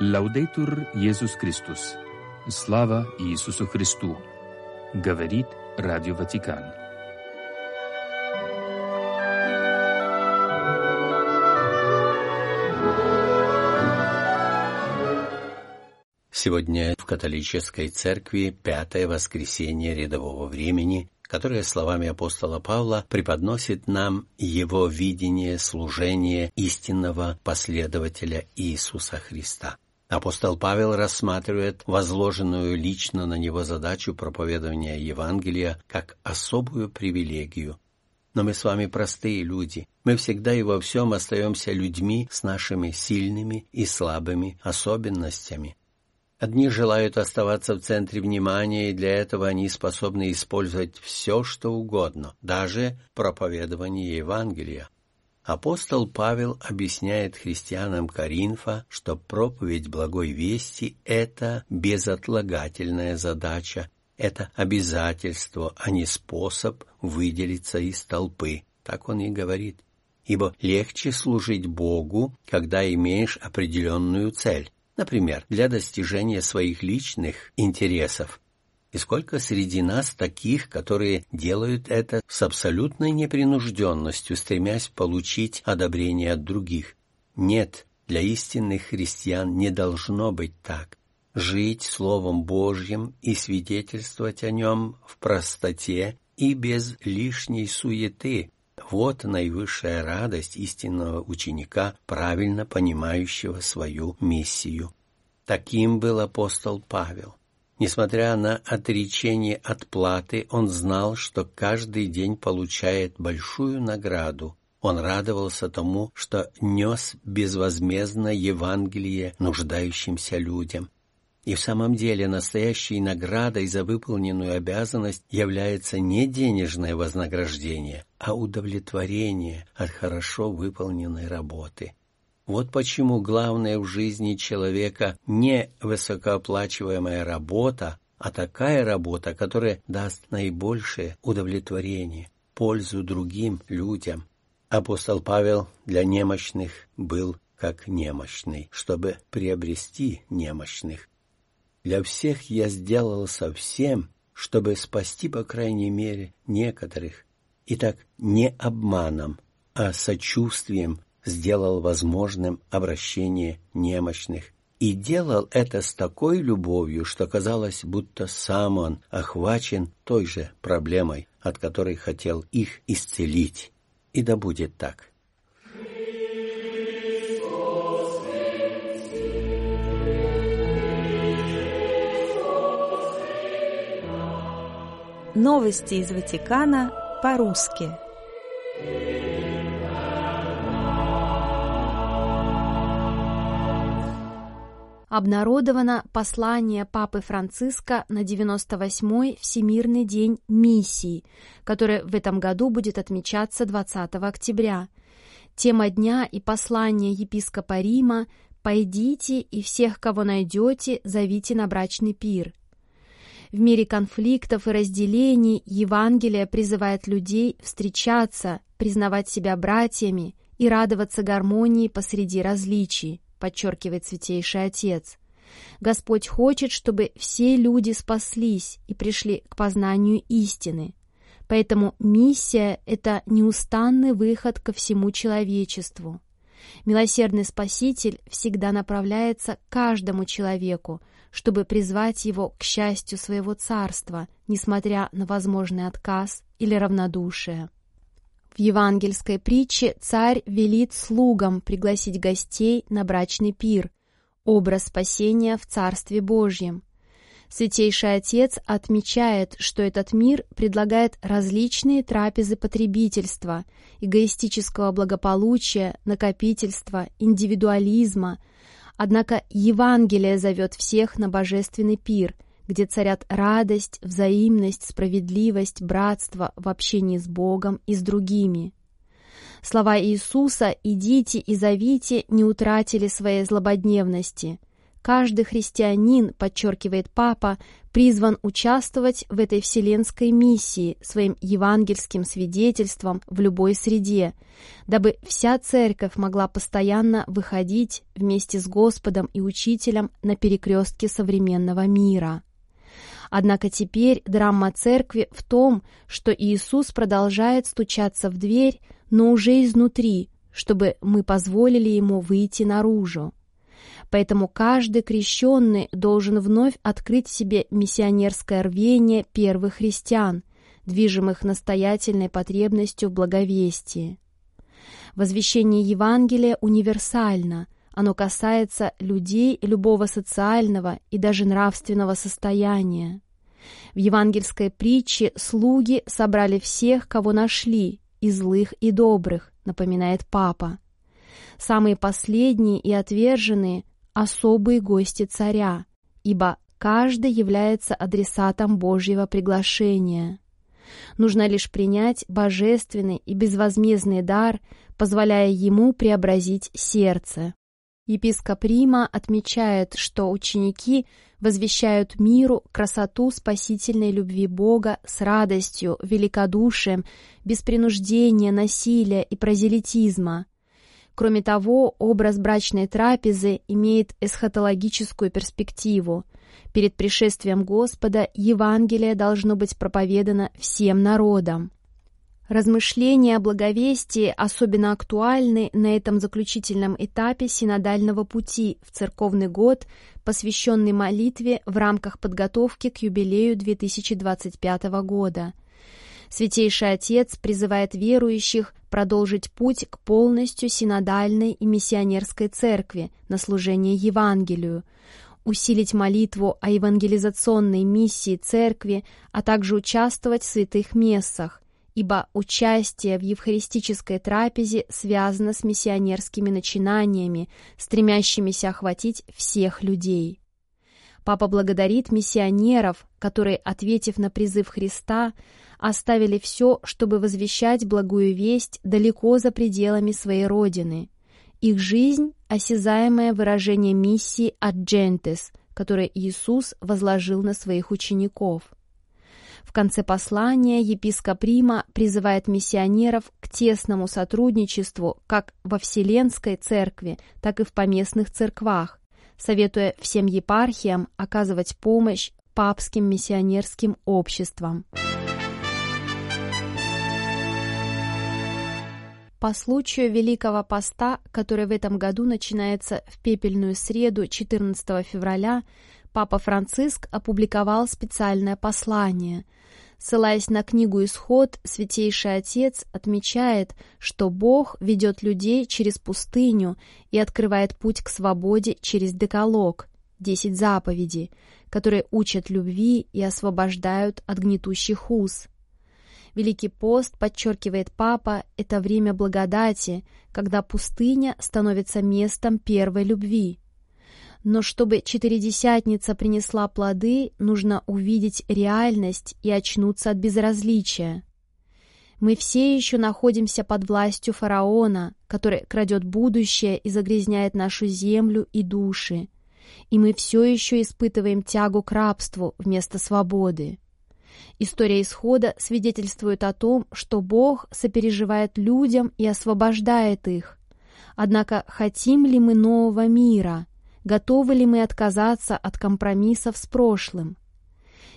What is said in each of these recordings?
Лаудейтур Иисус Христос. Слава Иисусу Христу. Говорит Радио Ватикан. Сегодня в католической церкви пятое воскресенье рядового времени, которое словами апостола Павла преподносит нам его видение служения истинного последователя Иисуса Христа. Апостол Павел рассматривает возложенную лично на него задачу проповедования Евангелия как особую привилегию. Но мы с вами простые люди. Мы всегда и во всем остаемся людьми с нашими сильными и слабыми особенностями. Одни желают оставаться в центре внимания, и для этого они способны использовать все, что угодно, даже проповедование Евангелия. Апостол Павел объясняет христианам Коринфа, что проповедь благой вести – это безотлагательная задача, это обязательство, а не способ выделиться из толпы. Так он и говорит. Ибо легче служить Богу, когда имеешь определенную цель, например, для достижения своих личных интересов, и сколько среди нас таких, которые делают это с абсолютной непринужденностью, стремясь получить одобрение от других. Нет, для истинных христиан не должно быть так. Жить Словом Божьим и свидетельствовать о нем в простоте и без лишней суеты – вот наивысшая радость истинного ученика, правильно понимающего свою миссию. Таким был апостол Павел. Несмотря на отречение от платы, он знал, что каждый день получает большую награду. Он радовался тому, что нес безвозмездно Евангелие нуждающимся людям. И в самом деле настоящей наградой за выполненную обязанность является не денежное вознаграждение, а удовлетворение от хорошо выполненной работы. Вот почему главное в жизни человека не высокооплачиваемая работа, а такая работа, которая даст наибольшее удовлетворение, пользу другим людям. Апостол Павел для немощных был как немощный, чтобы приобрести немощных. Для всех я сделал совсем, чтобы спасти, по крайней мере, некоторых. И так не обманом, а сочувствием сделал возможным обращение немощных. И делал это с такой любовью, что казалось, будто сам он охвачен той же проблемой, от которой хотел их исцелить. И да будет так. Новости из Ватикана по-русски. Обнародовано послание Папы Франциска на 98-й Всемирный день миссии, который в этом году будет отмечаться 20 октября. Тема дня и послание епископа Рима «Пойдите и всех, кого найдете, зовите на брачный пир». В мире конфликтов и разделений Евангелие призывает людей встречаться, признавать себя братьями и радоваться гармонии посреди различий подчеркивает Святейший Отец. Господь хочет, чтобы все люди спаслись и пришли к познанию истины. Поэтому миссия — это неустанный выход ко всему человечеству. Милосердный Спаситель всегда направляется к каждому человеку, чтобы призвать его к счастью своего царства, несмотря на возможный отказ или равнодушие. В евангельской притче царь велит слугам пригласить гостей на брачный пир, образ спасения в Царстве Божьем. Святейший Отец отмечает, что этот мир предлагает различные трапезы потребительства, эгоистического благополучия, накопительства, индивидуализма. Однако Евангелие зовет всех на божественный пир – где царят радость, взаимность, справедливость, братство в общении с Богом и с другими. Слова Иисуса «идите и зовите» не утратили своей злободневности. Каждый христианин, подчеркивает Папа, призван участвовать в этой вселенской миссии своим евангельским свидетельством в любой среде, дабы вся церковь могла постоянно выходить вместе с Господом и Учителем на перекрестке современного мира. Однако теперь драма церкви в том, что Иисус продолжает стучаться в дверь, но уже изнутри, чтобы мы позволили Ему выйти наружу. Поэтому каждый крещенный должен вновь открыть себе миссионерское рвение первых христиан, движимых настоятельной потребностью в благовестии. Возвещение Евангелия универсально, оно касается людей любого социального и даже нравственного состояния. В евангельской притче слуги собрали всех, кого нашли, и злых, и добрых, напоминает папа. Самые последние и отверженные – особые гости царя, ибо каждый является адресатом Божьего приглашения. Нужно лишь принять божественный и безвозмездный дар, позволяя ему преобразить сердце. Епископ Рима отмечает, что ученики возвещают миру красоту спасительной любви Бога с радостью, великодушием, без принуждения, насилия и прозелитизма. Кроме того, образ брачной трапезы имеет эсхатологическую перспективу. Перед пришествием Господа Евангелие должно быть проповедано всем народам. Размышления о благовестии особенно актуальны на этом заключительном этапе синодального пути в церковный год, посвященный молитве в рамках подготовки к юбилею 2025 года – Святейший Отец призывает верующих продолжить путь к полностью синодальной и миссионерской церкви на служение Евангелию, усилить молитву о евангелизационной миссии церкви, а также участвовать в святых мессах, ибо участие в евхаристической трапезе связано с миссионерскими начинаниями, стремящимися охватить всех людей. Папа благодарит миссионеров, которые, ответив на призыв Христа, оставили все, чтобы возвещать благую весть далеко за пределами своей родины. Их жизнь — осязаемое выражение миссии от Джентес, которое Иисус возложил на своих учеников. В конце послания епископ Рима призывает миссионеров к тесному сотрудничеству как во Вселенской Церкви, так и в поместных церквах, советуя всем епархиям оказывать помощь папским миссионерским обществам. По случаю Великого Поста, который в этом году начинается в пепельную среду 14 февраля, Папа Франциск опубликовал специальное послание. Ссылаясь на книгу «Исход», Святейший Отец отмечает, что Бог ведет людей через пустыню и открывает путь к свободе через декалог, десять заповедей, которые учат любви и освобождают от гнетущих уз. Великий пост, подчеркивает папа, это время благодати, когда пустыня становится местом первой любви. Но чтобы четыредесятница принесла плоды, нужно увидеть реальность и очнуться от безразличия. Мы все еще находимся под властью фараона, который крадет будущее и загрязняет нашу землю и души. И мы все еще испытываем тягу к рабству вместо свободы. История исхода свидетельствует о том, что Бог сопереживает людям и освобождает их. Однако хотим ли мы нового мира? Готовы ли мы отказаться от компромиссов с прошлым?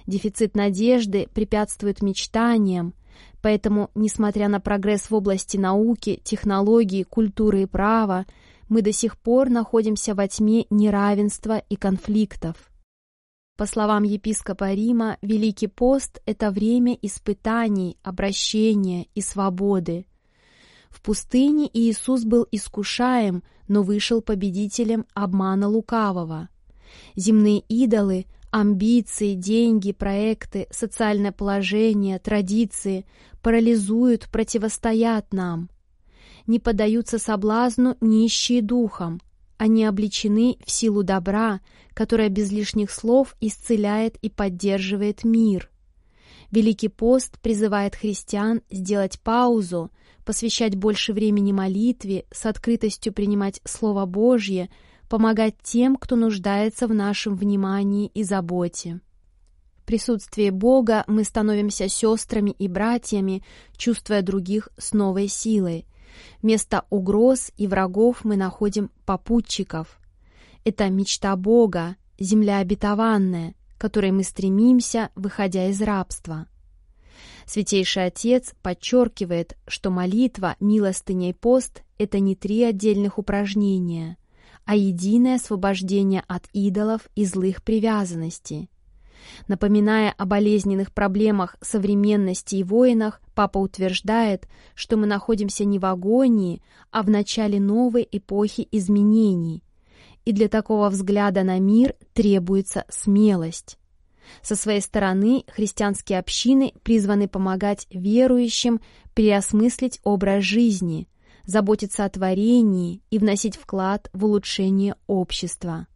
Дефицит надежды препятствует мечтаниям, поэтому, несмотря на прогресс в области науки, технологий, культуры и права, мы до сих пор находимся во тьме неравенства и конфликтов. По словам епископа Рима, Великий пост — это время испытаний, обращения и свободы. В пустыне Иисус был искушаем, но вышел победителем обмана лукавого. Земные идолы, амбиции, деньги, проекты, социальное положение, традиции парализуют, противостоят нам. Не поддаются соблазну нищие духом, они обличены в силу добра, которое без лишних слов исцеляет и поддерживает мир. Великий пост призывает христиан сделать паузу, посвящать больше времени молитве, с открытостью принимать Слово Божье, помогать тем, кто нуждается в нашем внимании и заботе. В присутствии Бога мы становимся сестрами и братьями, чувствуя других с новой силой. Вместо угроз и врагов мы находим попутчиков. Это мечта Бога, земля обетованная, к которой мы стремимся, выходя из рабства. Святейший Отец подчеркивает, что молитва, милостыня и пост — это не три отдельных упражнения, а единое освобождение от идолов и злых привязанностей. Напоминая о болезненных проблемах современности и войнах, папа утверждает, что мы находимся не в агонии, а в начале новой эпохи изменений. И для такого взгляда на мир требуется смелость. Со своей стороны, христианские общины призваны помогать верующим переосмыслить образ жизни, заботиться о творении и вносить вклад в улучшение общества.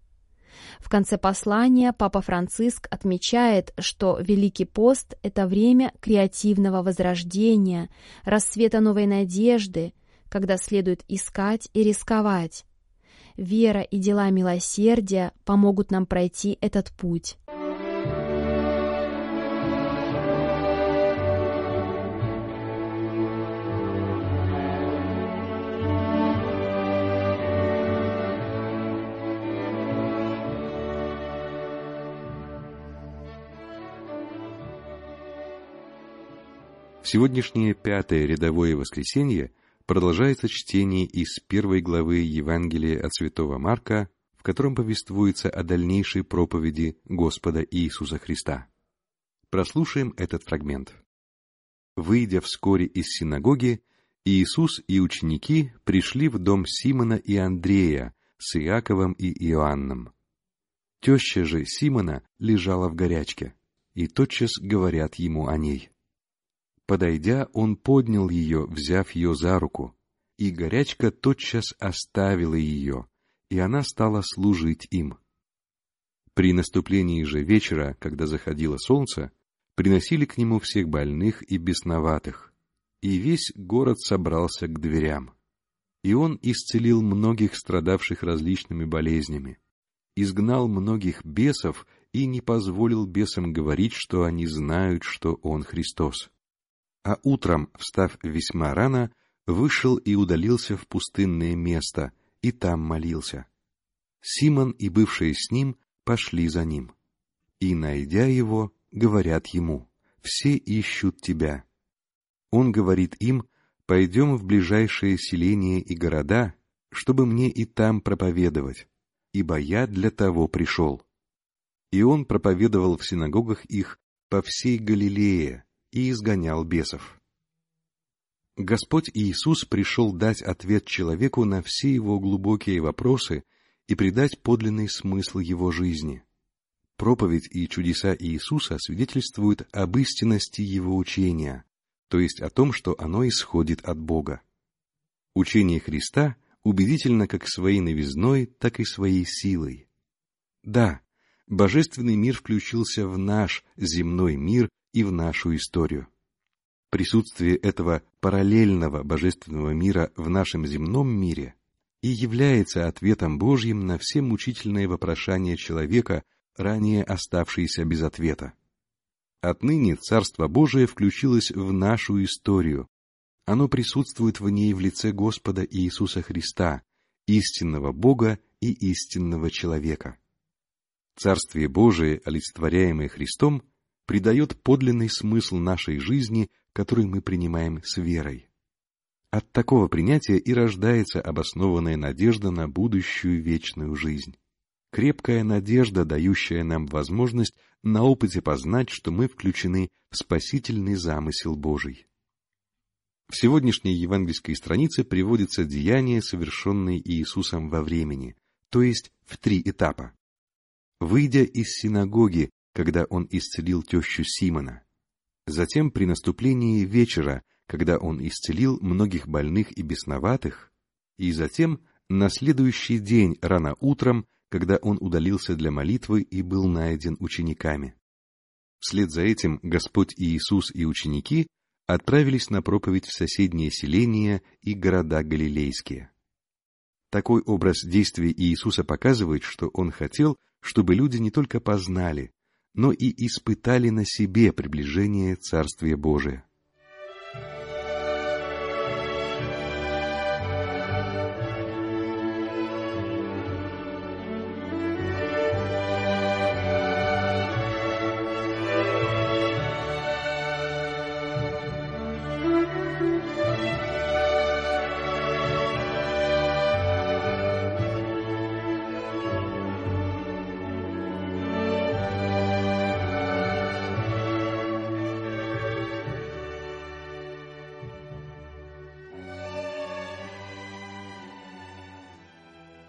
В конце послания Папа Франциск отмечает, что Великий пост — это время креативного возрождения, рассвета новой надежды, когда следует искать и рисковать. Вера и дела милосердия помогут нам пройти этот путь. Сегодняшнее пятое рядовое воскресенье продолжается чтение из первой главы Евангелия от святого Марка, в котором повествуется о дальнейшей проповеди Господа Иисуса Христа. Прослушаем этот фрагмент. Выйдя вскоре из синагоги, Иисус и ученики пришли в дом Симона и Андрея с Иаковом и Иоанном. Теща же Симона лежала в горячке, и тотчас говорят ему о ней. Подойдя, он поднял ее, взяв ее за руку, и горячка тотчас оставила ее, и она стала служить им. При наступлении же вечера, когда заходило солнце, приносили к нему всех больных и бесноватых, и весь город собрался к дверям. И он исцелил многих страдавших различными болезнями, изгнал многих бесов и не позволил бесам говорить, что они знают, что он Христос а утром, встав весьма рано, вышел и удалился в пустынное место, и там молился. Симон и бывшие с ним пошли за ним. И, найдя его, говорят ему, «Все ищут тебя». Он говорит им, «Пойдем в ближайшие селения и города, чтобы мне и там проповедовать, ибо я для того пришел». И он проповедовал в синагогах их по всей Галилее, и изгонял бесов. Господь Иисус пришел дать ответ человеку на все его глубокие вопросы и придать подлинный смысл его жизни. Проповедь и чудеса Иисуса свидетельствуют об истинности его учения, то есть о том, что оно исходит от Бога. Учение Христа убедительно как своей новизной, так и своей силой. Да, божественный мир включился в наш земной мир и в нашу историю. Присутствие этого параллельного божественного мира в нашем земном мире и является ответом Божьим на все мучительные вопрошания человека, ранее оставшиеся без ответа. Отныне Царство Божие включилось в нашу историю. Оно присутствует в ней в лице Господа Иисуса Христа, истинного Бога и истинного человека. Царствие Божие, олицетворяемое Христом, придает подлинный смысл нашей жизни, который мы принимаем с верой. От такого принятия и рождается обоснованная надежда на будущую вечную жизнь. Крепкая надежда, дающая нам возможность на опыте познать, что мы включены в спасительный замысел Божий. В сегодняшней евангельской странице приводится деяние, совершенное Иисусом во времени, то есть в три этапа. Выйдя из синагоги, когда он исцелил тещу Симона. Затем при наступлении вечера, когда он исцелил многих больных и бесноватых, и затем на следующий день рано утром, когда он удалился для молитвы и был найден учениками. Вслед за этим Господь Иисус и ученики отправились на проповедь в соседние селения и города галилейские. Такой образ действий Иисуса показывает, что Он хотел, чтобы люди не только познали, но и испытали на себе приближение Царствия Божия.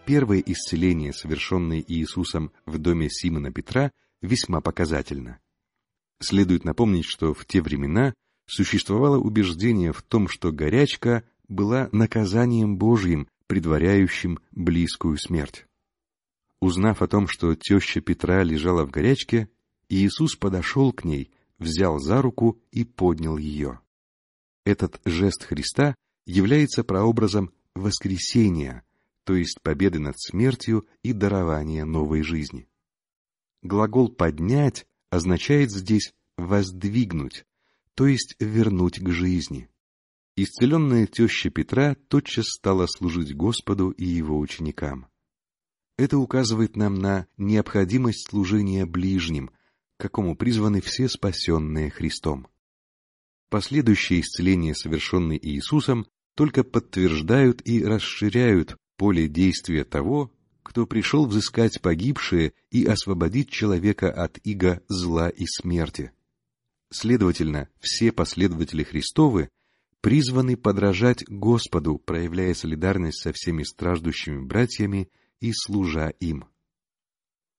Первое исцеление, совершенное Иисусом в доме Симона Петра, весьма показательно. Следует напомнить, что в те времена существовало убеждение в том, что горячка была наказанием Божьим, предваряющим близкую смерть. Узнав о том, что теща Петра лежала в горячке, Иисус подошел к ней, взял за руку и поднял ее. Этот жест Христа является прообразом воскресения, то есть победы над смертью и дарования новой жизни. Глагол «поднять» означает здесь «воздвигнуть», то есть вернуть к жизни. Исцеленная теща Петра тотчас стала служить Господу и его ученикам. Это указывает нам на необходимость служения ближним, к какому призваны все спасенные Христом. Последующие исцеления, совершенные Иисусом, только подтверждают и расширяют поле действия того, кто пришел взыскать погибшие и освободить человека от иго зла и смерти. Следовательно, все последователи Христовы призваны подражать Господу, проявляя солидарность со всеми страждущими братьями и служа им.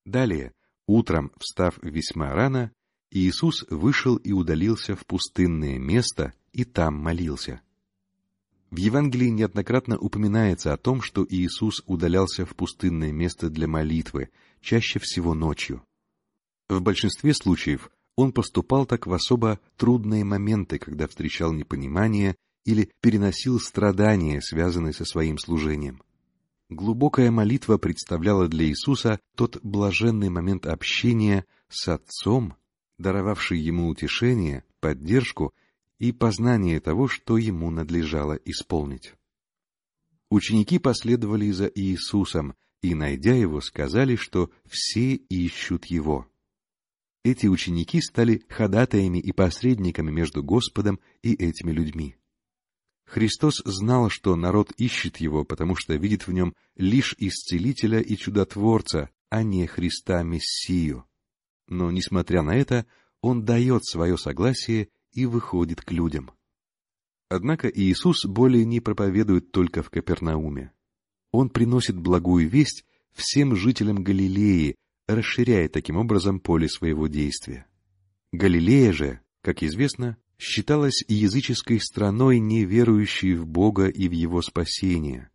Далее, утром, встав весьма рано, Иисус вышел и удалился в пустынное место и там молился. В Евангелии неоднократно упоминается о том, что Иисус удалялся в пустынное место для молитвы, чаще всего ночью. В большинстве случаев он поступал так в особо трудные моменты, когда встречал непонимание или переносил страдания, связанные со своим служением. Глубокая молитва представляла для Иисуса тот блаженный момент общения с Отцом, даровавший ему утешение, поддержку и познание того, что ему надлежало исполнить. Ученики последовали за Иисусом и, найдя его, сказали, что все ищут его. Эти ученики стали ходатаями и посредниками между Господом и этими людьми. Христос знал, что народ ищет его, потому что видит в нем лишь исцелителя и чудотворца, а не Христа Мессию. Но, несмотря на это, он дает свое согласие и выходит к людям. Однако Иисус более не проповедует только в Капернауме. Он приносит благую весть всем жителям Галилеи, расширяя таким образом поле своего действия. Галилея же, как известно, считалась языческой страной, не верующей в Бога и в Его спасение.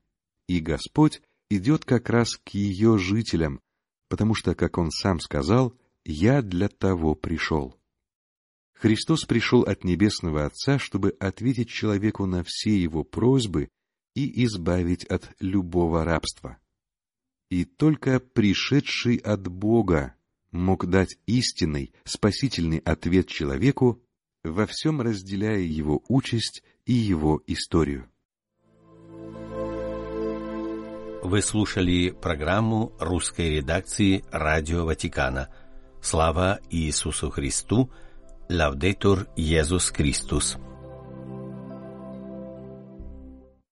И Господь идет как раз к ее жителям, потому что, как Он сам сказал, «Я для того пришел». Христос пришел от Небесного Отца, чтобы ответить человеку на все его просьбы и избавить от любого рабства. И только пришедший от Бога мог дать истинный, спасительный ответ человеку, во всем разделяя его участь и его историю. Вы слушали программу русской редакции Радио Ватикана. Слава Иисусу Христу! Laudetur Jezus Chrystus.